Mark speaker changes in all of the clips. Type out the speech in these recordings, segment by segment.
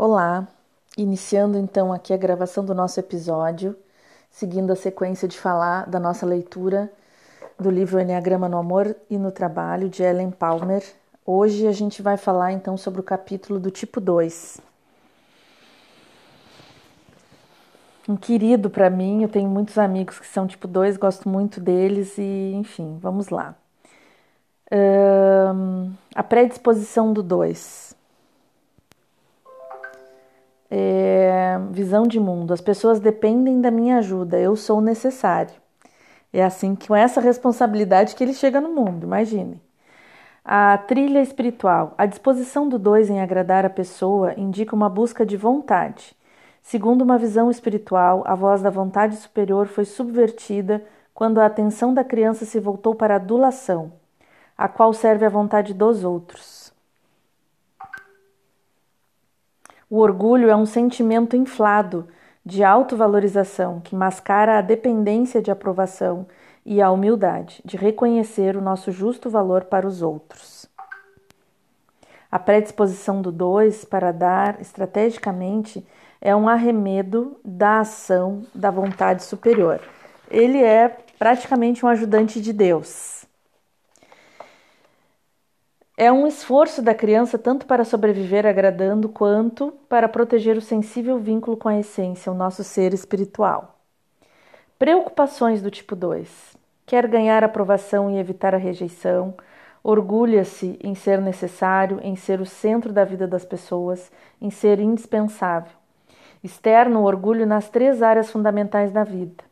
Speaker 1: Olá, iniciando então aqui a gravação do nosso episódio, seguindo a sequência de falar da nossa leitura do livro Enneagrama no Amor e no Trabalho, de Ellen Palmer. Hoje a gente vai falar então sobre o capítulo do tipo 2. Um querido para mim, eu tenho muitos amigos que são tipo 2, gosto muito deles e, enfim, vamos lá. Um, a predisposição do 2 é, visão de mundo. As pessoas dependem da minha ajuda, eu sou necessário. É assim, com essa responsabilidade que ele chega no mundo, imagine. A trilha espiritual. A disposição do dois em agradar a pessoa indica uma busca de vontade. Segundo uma visão espiritual, a voz da vontade superior foi subvertida quando a atenção da criança se voltou para a adulação, a qual serve a vontade dos outros. O orgulho é um sentimento inflado de autovalorização que mascara a dependência de aprovação e a humildade de reconhecer o nosso justo valor para os outros. A predisposição do dois para dar estrategicamente é um arremedo da ação da vontade superior. Ele é praticamente um ajudante de Deus. É um esforço da criança tanto para sobreviver agradando quanto para proteger o sensível vínculo com a essência, o nosso ser espiritual. Preocupações do tipo 2. Quer ganhar aprovação e evitar a rejeição, orgulha-se em ser necessário, em ser o centro da vida das pessoas, em ser indispensável. Externo o orgulho nas três áreas fundamentais da vida: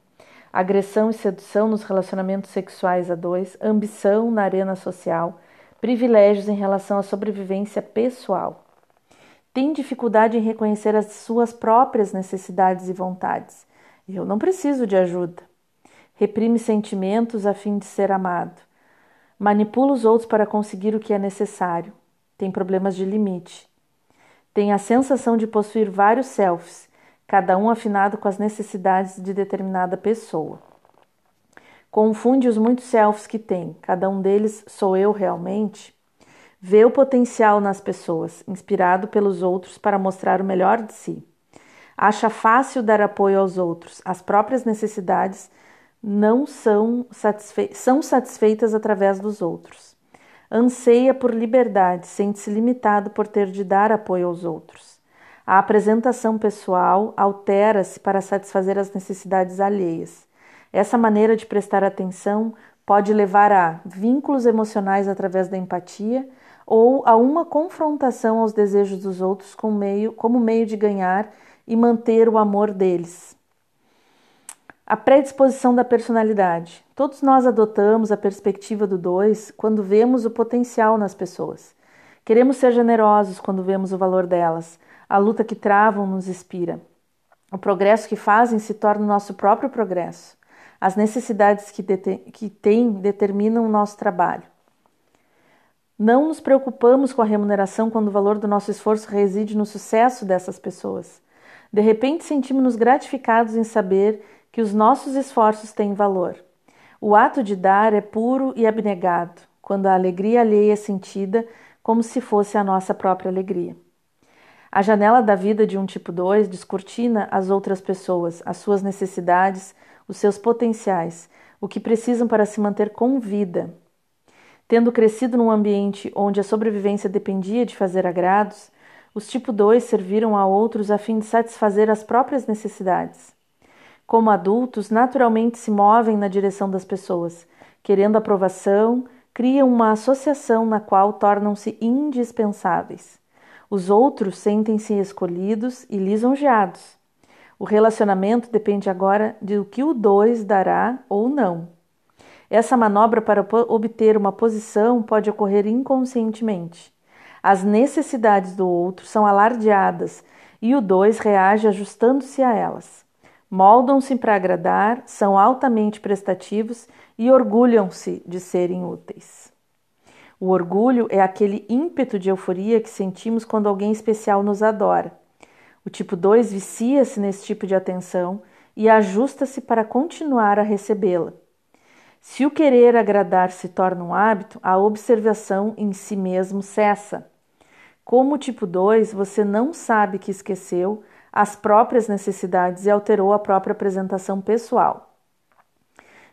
Speaker 1: agressão e sedução nos relacionamentos sexuais a dois, ambição na arena social privilégios em relação à sobrevivência pessoal. Tem dificuldade em reconhecer as suas próprias necessidades e vontades. Eu não preciso de ajuda. Reprime sentimentos a fim de ser amado. Manipula os outros para conseguir o que é necessário. Tem problemas de limite. Tem a sensação de possuir vários selves, cada um afinado com as necessidades de determinada pessoa. Confunde os muitos selves que tem, cada um deles sou eu realmente? Vê o potencial nas pessoas, inspirado pelos outros para mostrar o melhor de si. Acha fácil dar apoio aos outros, as próprias necessidades não são, satisfe são satisfeitas através dos outros. Anseia por liberdade, sente-se limitado por ter de dar apoio aos outros. A apresentação pessoal altera-se para satisfazer as necessidades alheias. Essa maneira de prestar atenção pode levar a vínculos emocionais através da empatia ou a uma confrontação aos desejos dos outros como meio, como meio de ganhar e manter o amor deles. A predisposição da personalidade. Todos nós adotamos a perspectiva do dois quando vemos o potencial nas pessoas. Queremos ser generosos quando vemos o valor delas. A luta que travam nos inspira. O progresso que fazem se torna o nosso próprio progresso. As necessidades que, que têm determinam o nosso trabalho. Não nos preocupamos com a remuneração quando o valor do nosso esforço reside no sucesso dessas pessoas. De repente, sentimos-nos gratificados em saber que os nossos esforços têm valor. O ato de dar é puro e abnegado, quando a alegria alheia é sentida como se fosse a nossa própria alegria. A janela da vida de um tipo 2 descortina as outras pessoas, as suas necessidades, os seus potenciais, o que precisam para se manter com vida. Tendo crescido num ambiente onde a sobrevivência dependia de fazer agrados, os tipo 2 serviram a outros a fim de satisfazer as próprias necessidades. Como adultos, naturalmente se movem na direção das pessoas, querendo aprovação, criam uma associação na qual tornam-se indispensáveis. Os outros sentem-se escolhidos e lisonjeados, o relacionamento depende agora do que o dois dará ou não. Essa manobra para obter uma posição pode ocorrer inconscientemente. As necessidades do outro são alardeadas e o dois reage ajustando-se a elas. Moldam-se para agradar, são altamente prestativos e orgulham-se de serem úteis. O orgulho é aquele ímpeto de euforia que sentimos quando alguém especial nos adora. O tipo 2 vicia-se nesse tipo de atenção e ajusta-se para continuar a recebê-la. Se o querer agradar se torna um hábito, a observação em si mesmo cessa. Como tipo 2, você não sabe que esqueceu as próprias necessidades e alterou a própria apresentação pessoal.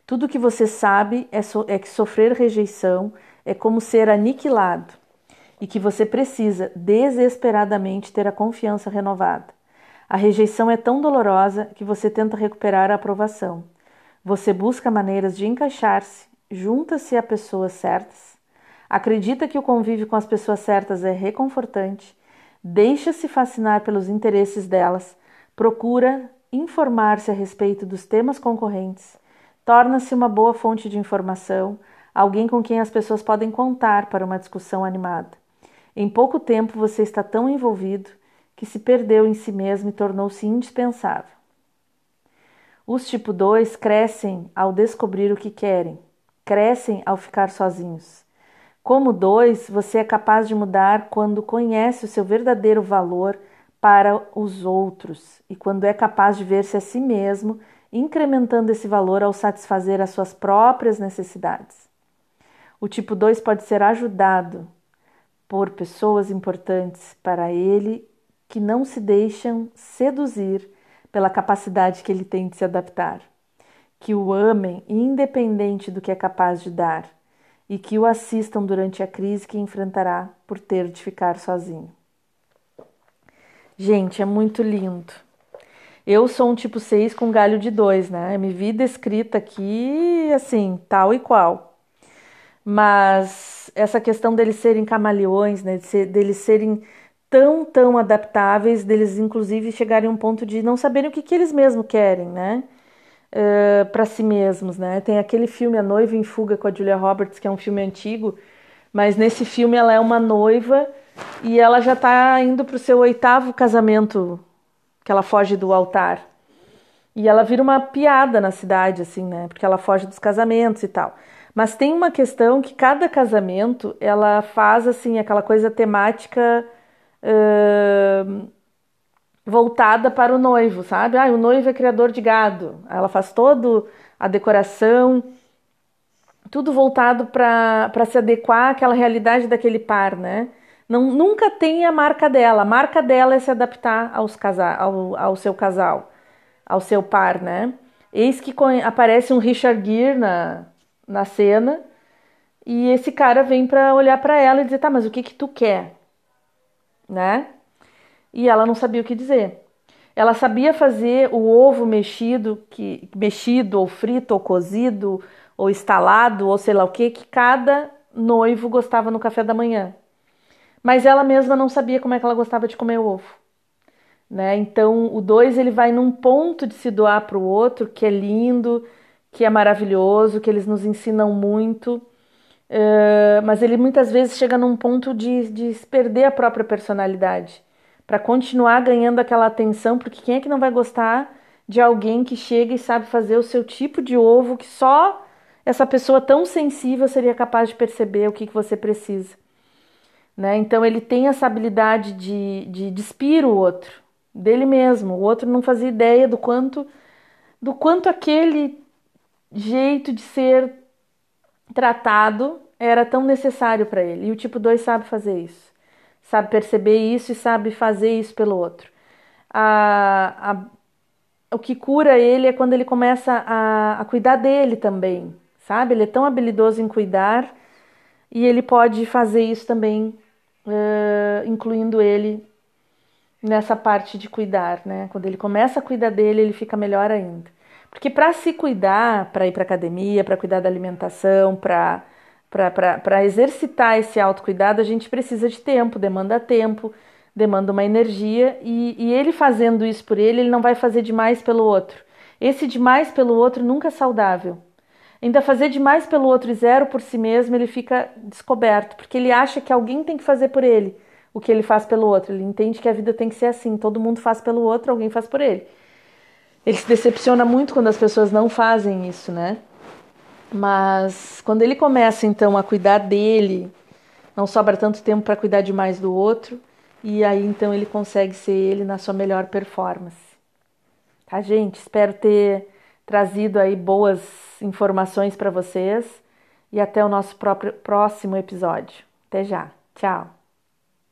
Speaker 1: Tudo que você sabe é, so é que sofrer rejeição é como ser aniquilado e que você precisa desesperadamente ter a confiança renovada. A rejeição é tão dolorosa que você tenta recuperar a aprovação. Você busca maneiras de encaixar-se, junta-se a pessoas certas acredita que o convívio com as pessoas certas é reconfortante, deixa-se fascinar pelos interesses delas, procura informar-se a respeito dos temas concorrentes, torna-se uma boa fonte de informação, alguém com quem as pessoas podem contar para uma discussão animada. Em pouco tempo você está tão envolvido que se perdeu em si mesmo e tornou-se indispensável. Os tipo 2 crescem ao descobrir o que querem, crescem ao ficar sozinhos. Como dois, você é capaz de mudar quando conhece o seu verdadeiro valor para os outros e quando é capaz de ver-se a si mesmo incrementando esse valor ao satisfazer as suas próprias necessidades. O tipo 2 pode ser ajudado por pessoas importantes para ele que não se deixam seduzir pela capacidade que ele tem de se adaptar, que o amem independente do que é capaz de dar e que o assistam durante a crise que enfrentará por ter de ficar sozinho. Gente, é muito lindo. Eu sou um tipo 6 com galho de 2, né? Me vi descrita aqui assim, tal e qual. Mas essa questão deles serem camaleões, né? Deles serem tão, tão adaptáveis, deles inclusive chegarem a um ponto de não saberem o que, que eles mesmos querem, né? uh, para si mesmos, né? Tem aquele filme A Noiva em Fuga com a Julia Roberts, que é um filme antigo, mas nesse filme ela é uma noiva e ela já está indo para o seu oitavo casamento, que ela foge do altar. E ela vira uma piada na cidade, assim, né? Porque ela foge dos casamentos e tal. Mas tem uma questão que cada casamento ela faz assim aquela coisa temática uh, voltada para o noivo, sabe? Ah, o noivo é criador de gado. Ela faz toda a decoração, tudo voltado para se adequar àquela realidade daquele par, né? Não, nunca tem a marca dela. A marca dela é se adaptar aos casa, ao, ao seu casal, ao seu par, né? Eis que aparece um Richard Gere na, na cena e esse cara vem para olhar para ela e dizer: tá, mas o que que tu quer? Né? e ela não sabia o que dizer. Ela sabia fazer o ovo mexido, que mexido ou frito ou cozido ou estalado ou sei lá o que que cada noivo gostava no café da manhã. Mas ela mesma não sabia como é que ela gostava de comer o ovo. Né? Então o dois ele vai num ponto de se doar para o outro que é lindo, que é maravilhoso, que eles nos ensinam muito. Uh, mas ele muitas vezes chega num ponto de, de perder a própria personalidade para continuar ganhando aquela atenção, porque quem é que não vai gostar de alguém que chega e sabe fazer o seu tipo de ovo que só essa pessoa tão sensível seria capaz de perceber o que, que você precisa. Né? Então ele tem essa habilidade de, de despir o outro, dele mesmo. O outro não fazia ideia do quanto do quanto aquele jeito de ser tratado era tão necessário para ele. E o tipo 2 sabe fazer isso sabe perceber isso e sabe fazer isso pelo outro. A, a, o que cura ele é quando ele começa a, a cuidar dele também, sabe? Ele é tão habilidoso em cuidar e ele pode fazer isso também, uh, incluindo ele nessa parte de cuidar, né? Quando ele começa a cuidar dele, ele fica melhor ainda. Porque para se cuidar, para ir para academia, para cuidar da alimentação, para para exercitar esse autocuidado, a gente precisa de tempo, demanda tempo, demanda uma energia, e, e ele fazendo isso por ele, ele não vai fazer demais pelo outro. Esse demais pelo outro nunca é saudável. Ainda fazer demais pelo outro e zero por si mesmo, ele fica descoberto, porque ele acha que alguém tem que fazer por ele o que ele faz pelo outro. Ele entende que a vida tem que ser assim: todo mundo faz pelo outro, alguém faz por ele. Ele se decepciona muito quando as pessoas não fazem isso, né? Mas quando ele começa então a cuidar dele, não sobra tanto tempo para cuidar demais do outro, e aí então ele consegue ser ele na sua melhor performance. Tá, gente? Espero ter trazido aí boas informações para vocês e até o nosso próprio próximo episódio. Até já. Tchau.